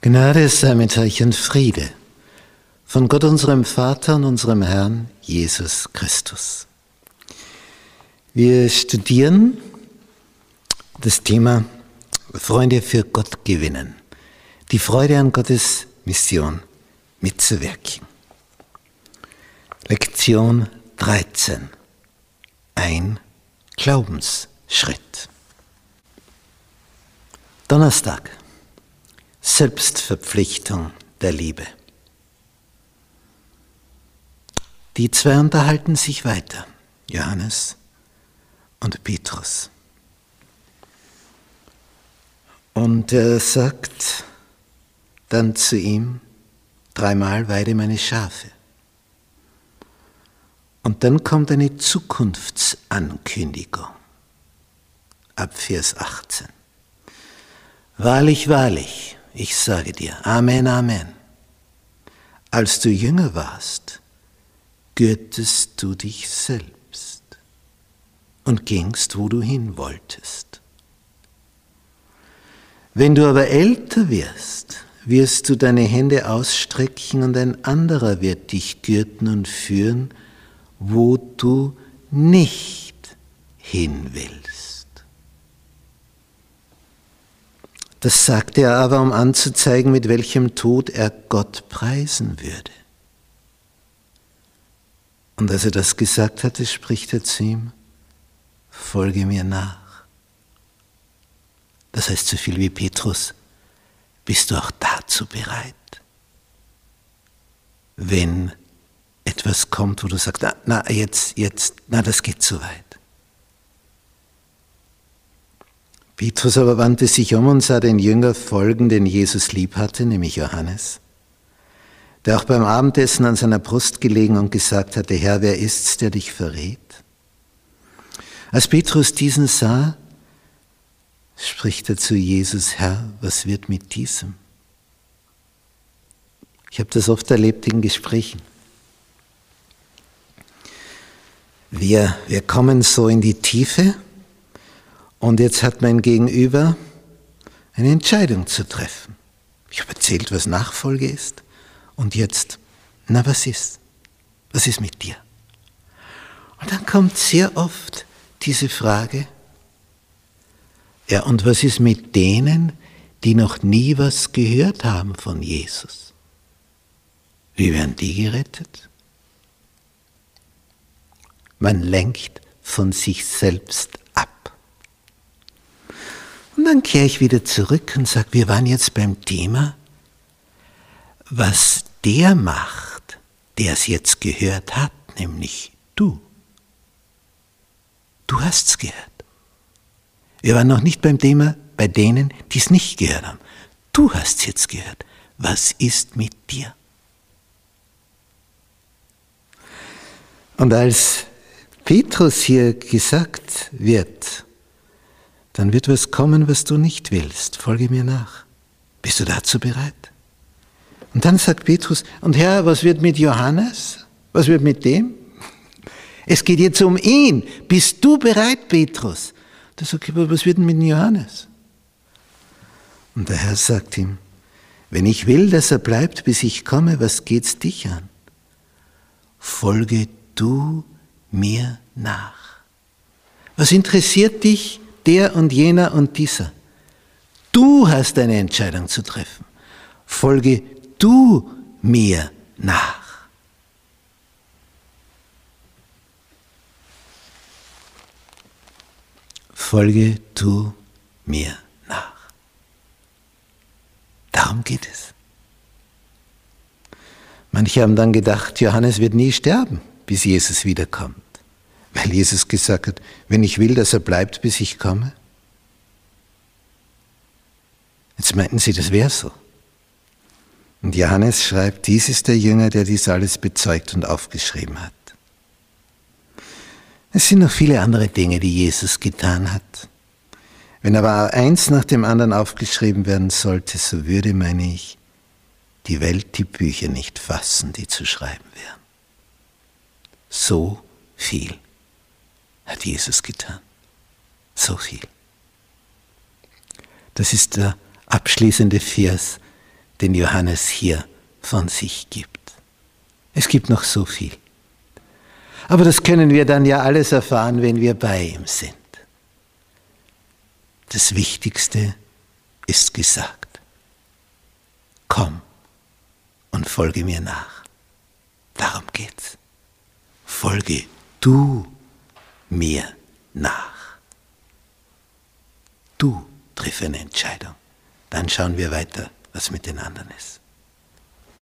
Gnade sei mit euch und Friede von Gott unserem Vater und unserem Herrn Jesus Christus. Wir studieren das Thema Freunde für Gott gewinnen. Die Freude an Gottes Mission mitzuwirken. Lektion 13. Ein Glaubensschritt. Donnerstag. Selbstverpflichtung der Liebe. Die zwei unterhalten sich weiter, Johannes und Petrus. Und er sagt dann zu ihm, dreimal weide meine Schafe. Und dann kommt eine Zukunftsankündigung ab Vers 18. Wahrlich, wahrlich, ich sage dir, Amen, Amen. Als du jünger warst, gürtest du dich selbst und gingst, wo du hin wolltest. Wenn du aber älter wirst, wirst du deine Hände ausstrecken und ein anderer wird dich gürten und führen, wo du nicht hin willst. Das sagte er aber, um anzuzeigen, mit welchem Tod er Gott preisen würde. Und als er das gesagt hatte, spricht er zu ihm, folge mir nach. Das heißt so viel wie Petrus, bist du auch dazu bereit? Wenn etwas kommt, wo du sagst, na, na jetzt, jetzt, na, das geht zu weit. Petrus aber wandte sich um und sah den Jünger folgen, den Jesus lieb hatte, nämlich Johannes, der auch beim Abendessen an seiner Brust gelegen und gesagt hatte, Herr, wer ist's, der dich verrät? Als Petrus diesen sah, spricht er zu Jesus, Herr, was wird mit diesem? Ich habe das oft erlebt in Gesprächen. Wir, wir kommen so in die Tiefe und jetzt hat mein Gegenüber eine Entscheidung zu treffen. Ich habe erzählt, was Nachfolge ist. Und jetzt, na was ist? Was ist mit dir? Und dann kommt sehr oft diese Frage, ja, und was ist mit denen, die noch nie was gehört haben von Jesus? Wie werden die gerettet? Man lenkt von sich selbst dann kehre ich wieder zurück und sage, wir waren jetzt beim Thema, was der macht, der es jetzt gehört hat, nämlich du. Du hast es gehört. Wir waren noch nicht beim Thema bei denen, die es nicht gehört haben. Du hast es jetzt gehört. Was ist mit dir? Und als Petrus hier gesagt wird, dann wird was kommen, was du nicht willst. Folge mir nach. Bist du dazu bereit? Und dann sagt Petrus, und Herr, was wird mit Johannes? Was wird mit dem? Es geht jetzt um ihn. Bist du bereit, Petrus? Da sagt er, was wird denn mit Johannes? Und der Herr sagt ihm, wenn ich will, dass er bleibt, bis ich komme, was geht's dich an? Folge du mir nach. Was interessiert dich, der und jener und dieser. Du hast eine Entscheidung zu treffen. Folge du mir nach. Folge du mir nach. Darum geht es. Manche haben dann gedacht, Johannes wird nie sterben, bis Jesus wiederkommt. Weil Jesus gesagt hat, wenn ich will, dass er bleibt, bis ich komme. Jetzt meinten sie, das wäre so. Und Johannes schreibt, dies ist der Jünger, der dies alles bezeugt und aufgeschrieben hat. Es sind noch viele andere Dinge, die Jesus getan hat. Wenn aber eins nach dem anderen aufgeschrieben werden sollte, so würde, meine ich, die Welt die Bücher nicht fassen, die zu schreiben wären. So viel hat Jesus getan. So viel. Das ist der abschließende Vers den Johannes hier von sich gibt. Es gibt noch so viel. Aber das können wir dann ja alles erfahren, wenn wir bei ihm sind. Das Wichtigste ist gesagt. Komm und folge mir nach. Darum geht's. Folge du mir nach. Du triff eine Entscheidung. Dann schauen wir weiter, was mit den anderen ist.